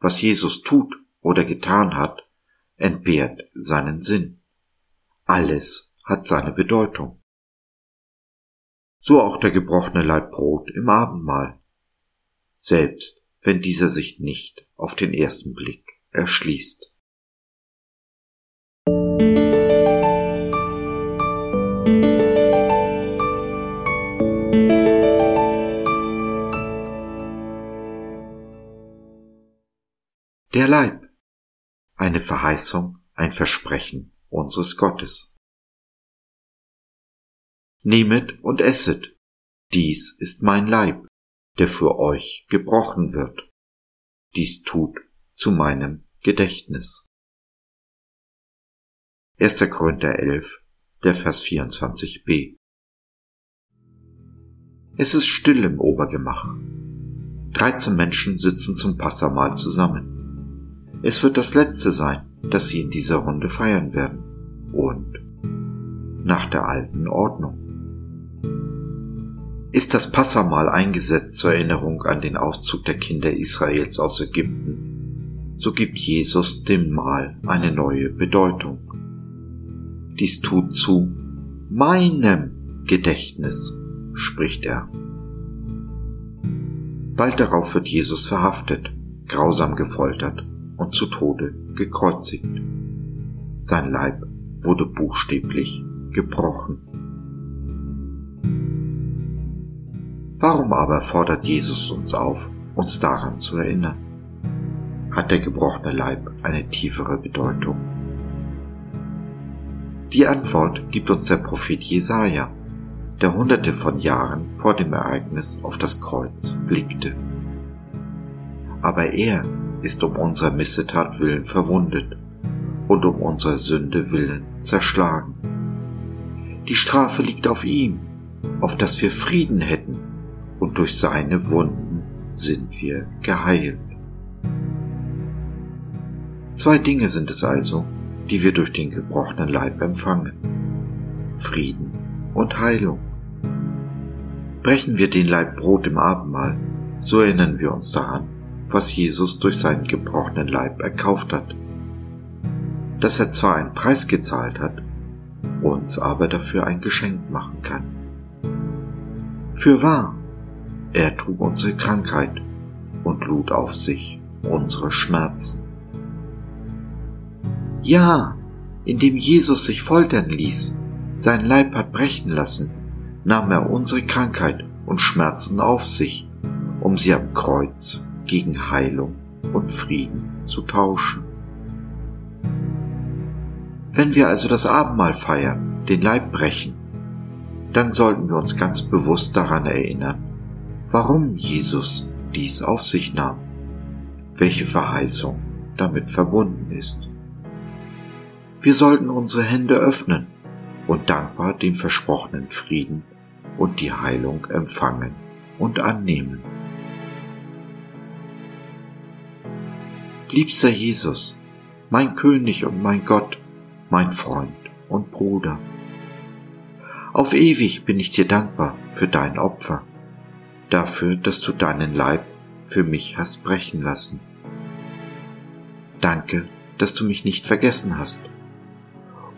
was Jesus tut oder getan hat, entbehrt seinen Sinn. Alles hat seine Bedeutung. So auch der gebrochene Leib Brot im Abendmahl. Selbst wenn dieser sich nicht auf den ersten Blick erschließt. Der Leib. Eine Verheißung, ein Versprechen unseres Gottes. Nehmet und esset. Dies ist mein Leib, der für euch gebrochen wird. Dies tut zu meinem Gedächtnis. 1. Korinther 11, der Vers 24b. Es ist still im Obergemach. Dreizehn Menschen sitzen zum Passamahl zusammen. Es wird das letzte sein, das sie in dieser Runde feiern werden. Und nach der alten Ordnung. Ist das Passamahl eingesetzt zur Erinnerung an den Auszug der Kinder Israels aus Ägypten, so gibt Jesus dem Mahl eine neue Bedeutung. Dies tut zu meinem Gedächtnis, spricht er. Bald darauf wird Jesus verhaftet, grausam gefoltert und zu Tode gekreuzigt. Sein Leib wurde buchstäblich gebrochen. Warum aber fordert Jesus uns auf, uns daran zu erinnern? Hat der gebrochene Leib eine tiefere Bedeutung? Die Antwort gibt uns der Prophet Jesaja, der hunderte von Jahren vor dem Ereignis auf das Kreuz blickte. Aber er ist um unserer Missetat willen verwundet und um unserer Sünde willen zerschlagen. Die Strafe liegt auf ihm, auf dass wir Frieden hätten, und durch seine Wunden sind wir geheilt. Zwei Dinge sind es also, die wir durch den gebrochenen Leib empfangen. Frieden und Heilung. Brechen wir den Leib Brot im Abendmahl, so erinnern wir uns daran, was Jesus durch seinen gebrochenen Leib erkauft hat. Dass er zwar einen Preis gezahlt hat, uns aber dafür ein Geschenk machen kann. Für wahr, er trug unsere Krankheit und lud auf sich unsere Schmerzen. Ja, indem Jesus sich foltern ließ, sein Leib hat brechen lassen, nahm er unsere Krankheit und Schmerzen auf sich, um sie am Kreuz gegen Heilung und Frieden zu tauschen. Wenn wir also das Abendmahl feiern, den Leib brechen, dann sollten wir uns ganz bewusst daran erinnern, warum Jesus dies auf sich nahm, welche Verheißung damit verbunden ist. Wir sollten unsere Hände öffnen und dankbar den versprochenen Frieden und die Heilung empfangen und annehmen. Liebster Jesus, mein König und mein Gott, mein Freund und Bruder, auf ewig bin ich dir dankbar für dein Opfer, dafür, dass du deinen Leib für mich hast brechen lassen. Danke, dass du mich nicht vergessen hast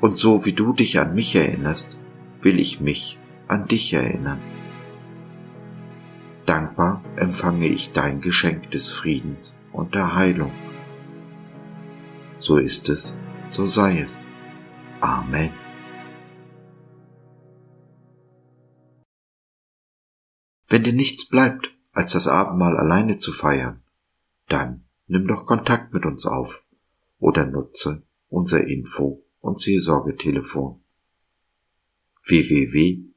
und so wie du dich an mich erinnerst, will ich mich an dich erinnern. Dankbar empfange ich dein Geschenk des Friedens und der Heilung. So ist es, so sei es. Amen. Wenn dir nichts bleibt, als das Abendmahl alleine zu feiern, dann nimm doch Kontakt mit uns auf oder nutze unser Info und Seelsorgetelefon www.gott.biz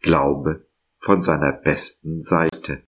Glaube von seiner besten Seite